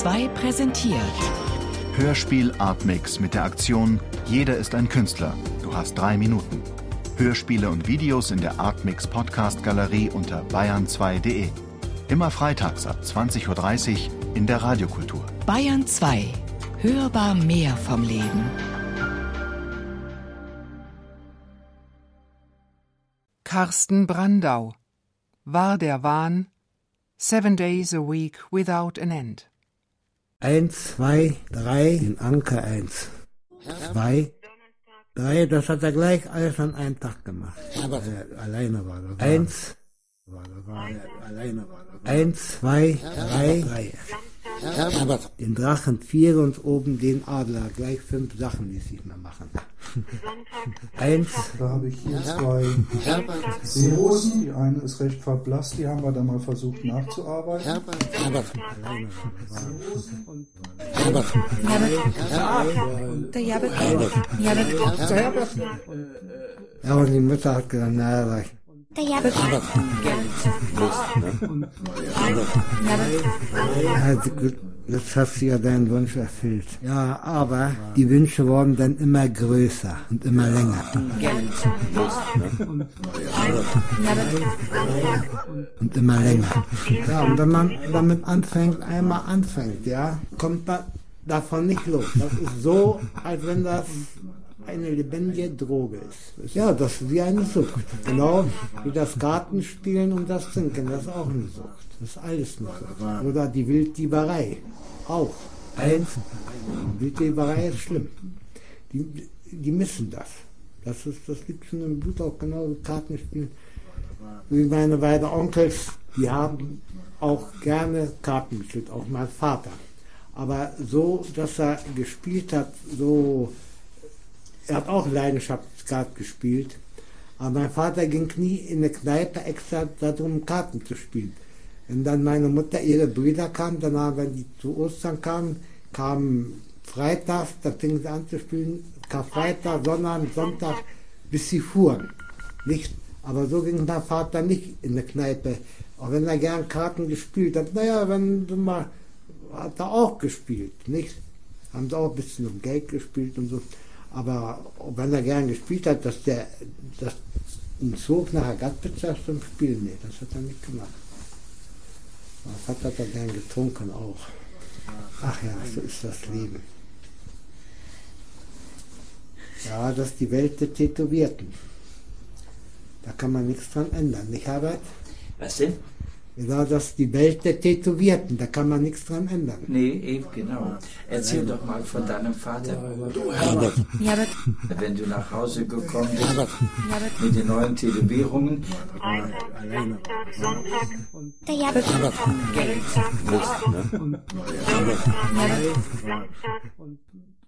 2 präsentiert. Hörspiel Artmix mit der Aktion Jeder ist ein Künstler. Du hast drei Minuten. Hörspiele und Videos in der Artmix Podcast Galerie unter bayern2.de. Immer freitags ab 20.30 Uhr in der Radiokultur. Bayern 2. Hörbar mehr vom Leben. Carsten Brandau War der Wahn Seven Days a Week Without an End Eins, zwei, drei, den Anker eins. Zwei, drei, das hat er gleich alles an einem Tag gemacht. Aber er alleine war das. Eins, war, das war, er alleine war das. Eins, zwei, drei, drei. Den Drachen vier und oben den Adler. Gleich fünf Sachen ließ ich mal machen. Eins, Da habe ich hier zwei Seerosen. Die eine ist recht verblasst, die haben wir dann mal versucht nachzuarbeiten. alleine war das. Ja, und die Mutter hat gesagt, naja, war ich. Also gut, jetzt hast du ja deinen Wunsch erfüllt. Ja, aber die Wünsche wurden dann immer größer und immer länger. Und immer länger. Ja, und wenn man damit anfängt, einmal anfängt, ja, kommt man davon nicht los. Das ist so, als wenn das eine lebendige Droge ist. Ja, das ist wie eine Sucht. Genau wie das Gartenspielen und das Trinken, das ist auch eine Sucht. Das ist alles eine Sucht. Oder die Wilddieberei. Auch. Eins. Wilddieberei ist schlimm. Die, die missen das. Das, ist, das liegt schon im Blut auch genau wie Kartenspielen. Wie meine beiden Onkels, die haben auch gerne Karten gespielt, auch mein Vater. Aber so, dass er gespielt hat, so er hat auch Leidenschaftskart gespielt. Aber mein Vater ging nie in eine Kneipe extra darum, Karten zu spielen. Wenn dann meine Mutter, ihre Brüder kamen, danach, wenn die zu Ostern kamen, kamen freitags, da fingen sie an zu spielen, Karfreitag, Sonntag, Sonntag, bis sie fuhren. Nicht, aber so ging mein Vater nicht in eine Kneipe. Auch wenn er gern Karten gespielt hat. Naja, wenn du mal, hat er auch gespielt, nicht? Haben sie auch ein bisschen um Geld gespielt und so. Aber wenn er gern gespielt hat, dass der dass ihn zog nach Agatpizza zum Spielen, nee, das hat er nicht gemacht. Was hat er gern getrunken auch. Ach ja, so ist das Leben. Ja, das ist die Welt der Tätowierten. Da kann man nichts dran ändern, nicht Herbert? Was denn? Ja, das ist die Welt der Tätowierten, da kann man nichts dran ändern. Nee, eben genau. Erzähl doch mal von deinem Vater. Du, Herbert. Wenn du nach Hause gekommen bist mit den neuen Tätowierungen, der Herbert, der Herbert,